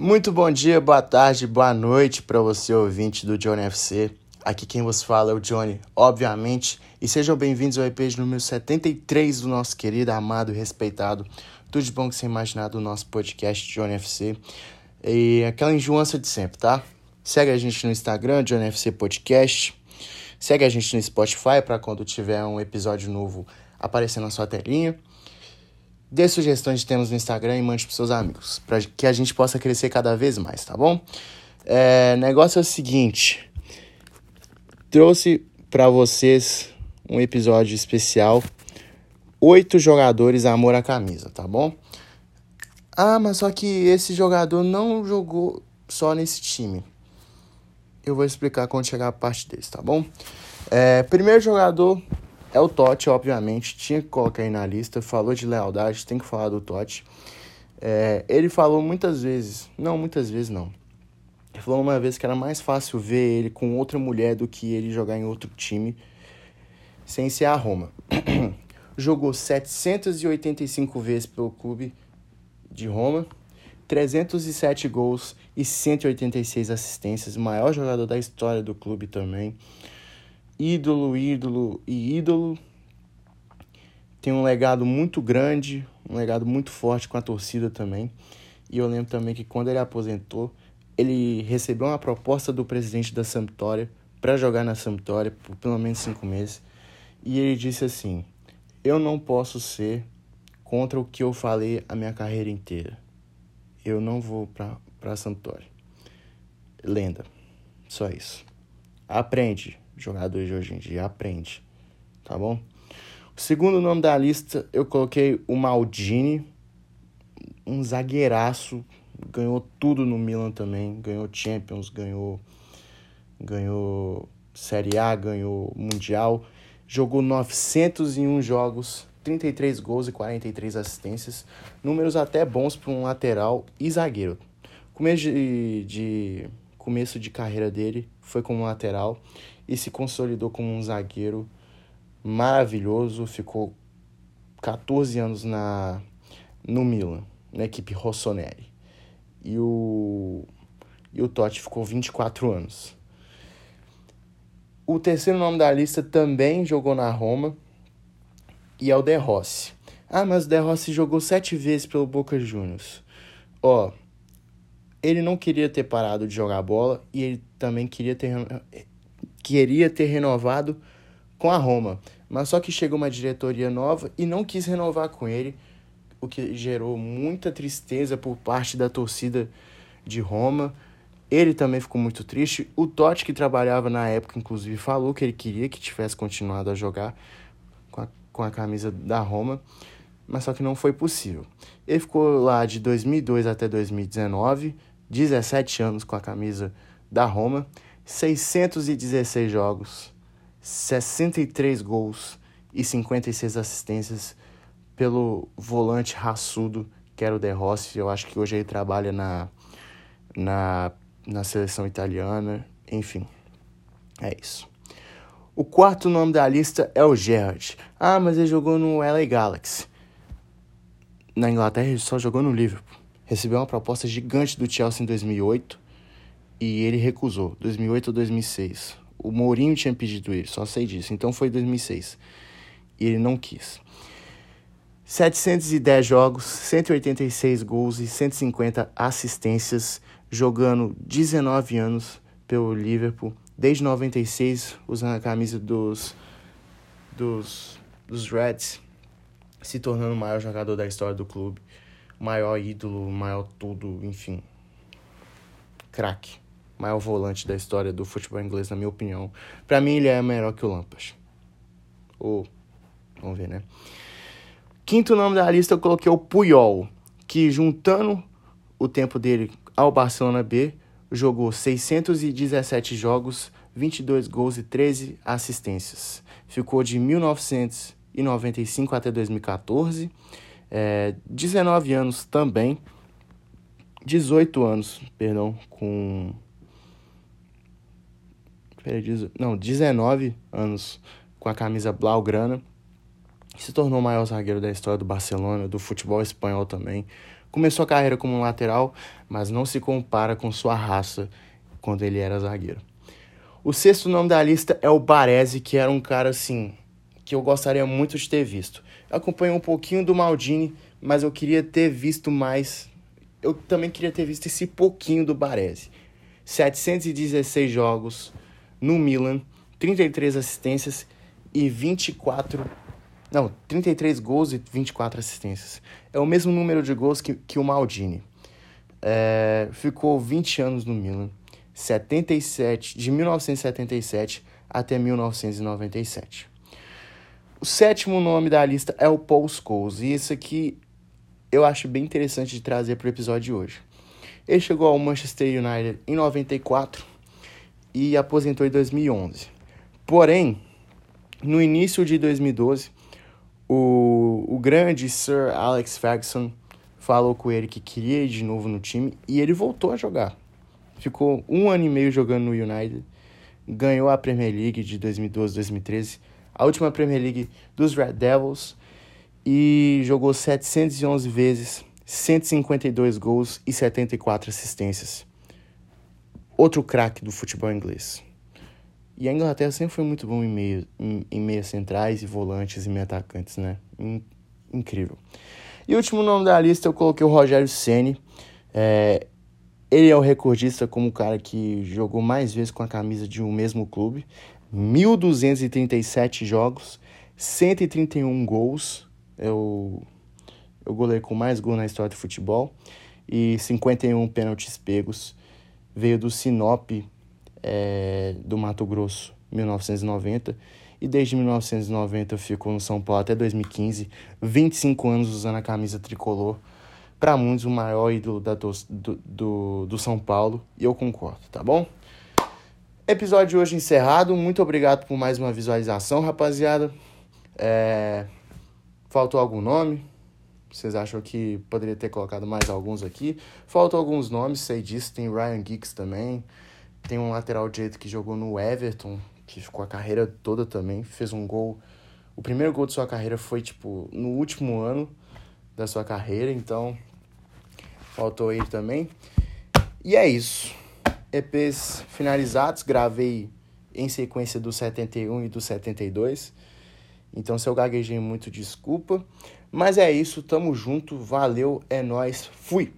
Muito bom dia, boa tarde, boa noite para você ouvinte do Johnny FC. Aqui quem vos fala é o Johnny, obviamente, e sejam bem-vindos ao EP número 73 do nosso querido, amado e respeitado, tudo de bom que você imaginar do nosso podcast Johnny FC. E aquela enjoança de sempre, tá? Segue a gente no Instagram, Johnny FC Podcast. Segue a gente no Spotify para quando tiver um episódio novo aparecer na sua telinha. Dê sugestões de temas no Instagram e mande para seus amigos, para que a gente possa crescer cada vez mais, tá bom? É, negócio é o seguinte: trouxe para vocês um episódio especial. Oito jogadores amor à camisa, tá bom? Ah, mas só que esse jogador não jogou só nesse time. Eu vou explicar quando chegar a parte desse, tá bom? É, primeiro jogador é o Totti, obviamente, tinha que colocar aí na lista. Falou de lealdade, tem que falar do Totti. É, ele falou muitas vezes, não muitas vezes não. Ele falou uma vez que era mais fácil ver ele com outra mulher do que ele jogar em outro time sem ser a Roma. Jogou 785 vezes pelo clube de Roma, 307 gols e 186 assistências, maior jogador da história do clube também ídolo, ídolo e ídolo. Tem um legado muito grande, um legado muito forte com a torcida também. E eu lembro também que quando ele aposentou, ele recebeu uma proposta do presidente da Sampdoria para jogar na Sampdoria por pelo menos cinco meses. E ele disse assim: Eu não posso ser contra o que eu falei a minha carreira inteira. Eu não vou para a Sampdoria. Lenda. Só isso. Aprende, jogadores de hoje em dia. Aprende, tá bom? O segundo nome da lista eu coloquei o Maldini, um zagueiraço, ganhou tudo no Milan também, ganhou Champions, ganhou ganhou Série A, ganhou Mundial, jogou 901 jogos, 33 gols e 43 assistências, números até bons para um lateral e zagueiro. Começo de, de começo de carreira dele foi como lateral e se consolidou como um zagueiro maravilhoso. Ficou 14 anos na, no Milan, na equipe Rossoneri. E o, e o Totti ficou 24 anos. O terceiro nome da lista também jogou na Roma e é o De Rossi. Ah, mas o De Rossi jogou sete vezes pelo Boca Juniors. Ó, ele não queria ter parado de jogar bola e ele também queria ter queria ter renovado com a Roma, mas só que chegou uma diretoria nova e não quis renovar com ele, o que gerou muita tristeza por parte da torcida de Roma. Ele também ficou muito triste. O Totti, que trabalhava na época, inclusive, falou que ele queria que tivesse continuado a jogar com a, com a camisa da Roma, mas só que não foi possível. Ele ficou lá de 2002 até 2019, 17 anos com a camisa da Roma. 616 jogos, 63 gols e 56 assistências pelo volante raçudo que era o De Rossi. Eu acho que hoje ele trabalha na, na, na seleção italiana. Enfim, é isso. O quarto nome da lista é o Gerrard. Ah, mas ele jogou no LA Galaxy. Na Inglaterra ele só jogou no Liverpool. Recebeu uma proposta gigante do Chelsea em 2008 e ele recusou, 2008 ou 2006. O Mourinho tinha pedido ele, só sei disso. Então foi 2006. E ele não quis. 710 jogos, 186 gols e 150 assistências, jogando 19 anos pelo Liverpool, desde 96, usando a camisa dos, dos, dos Reds, se tornando o maior jogador da história do clube, maior ídolo, maior tudo, enfim. Craque maior volante da história do futebol inglês, na minha opinião. Para mim, ele é melhor que o Lampas. Ou, vamos ver, né? Quinto nome da lista eu coloquei o Puyol, que juntando o tempo dele ao Barcelona B, jogou 617 jogos, 22 gols e 13 assistências. Ficou de 1995 até 2014, é, 19 anos também, 18 anos, perdão, com não, 19 anos com a camisa blaugrana. Se tornou o maior zagueiro da história do Barcelona, do futebol espanhol também, Começou a carreira como um lateral, mas não se compara com sua raça quando ele era zagueiro. O sexto nome da lista é o Baresi, que era um cara assim que eu gostaria muito de ter visto. Eu acompanhei um pouquinho do Maldini, mas eu queria ter visto mais. Eu também queria ter visto esse pouquinho do Baresi. 716 jogos no Milan, 33 assistências e 24. Não, 33 gols e 24 assistências. É o mesmo número de gols que, que o Maldini. É, ficou 20 anos no Milan. 77, de 1977 até 1997. O sétimo nome da lista é o Paul Scholes, e isso aqui eu acho bem interessante de trazer para o episódio de hoje. Ele chegou ao Manchester United em 94 e aposentou em 2011. Porém, no início de 2012, o, o grande Sir Alex Ferguson falou com ele que queria ir de novo no time e ele voltou a jogar ficou um ano e meio jogando no United, ganhou a Premier League de 2012, 2013, a última Premier League dos Red Devils e jogou 711 vezes, 152 gols e 74 assistências. Outro craque do futebol inglês. E a Inglaterra sempre foi muito bom em, meio, em, em meias centrais e volantes e meio atacantes, né? In, incrível. E último nome da lista eu coloquei o Rogério Ceni. É, ele é o recordista como o cara que jogou mais vezes com a camisa de um mesmo clube. 1.237 jogos, 131 gols. É o, o goleiro com mais gols na história do futebol. E 51 pênaltis pegos. Veio do Sinop, é, do Mato Grosso, 1990. E desde 1990 ficou no São Paulo até 2015. 25 anos usando a camisa tricolor para muitos, o maior ídolo da, do, do, do São Paulo, e eu concordo, tá bom? Episódio de hoje encerrado. Muito obrigado por mais uma visualização, rapaziada. É... Faltou algum nome? Vocês acham que poderia ter colocado mais alguns aqui? Faltam alguns nomes, sei disso. Tem Ryan Giggs também. Tem um lateral direito que jogou no Everton, que ficou a carreira toda também. Fez um gol. O primeiro gol de sua carreira foi, tipo, no último ano da sua carreira, então faltou ele também. E é isso. EPs finalizados, gravei em sequência do 71 e do 72. Então, se eu gaguejei muito, desculpa. Mas é isso, tamo junto, valeu, é nós, fui!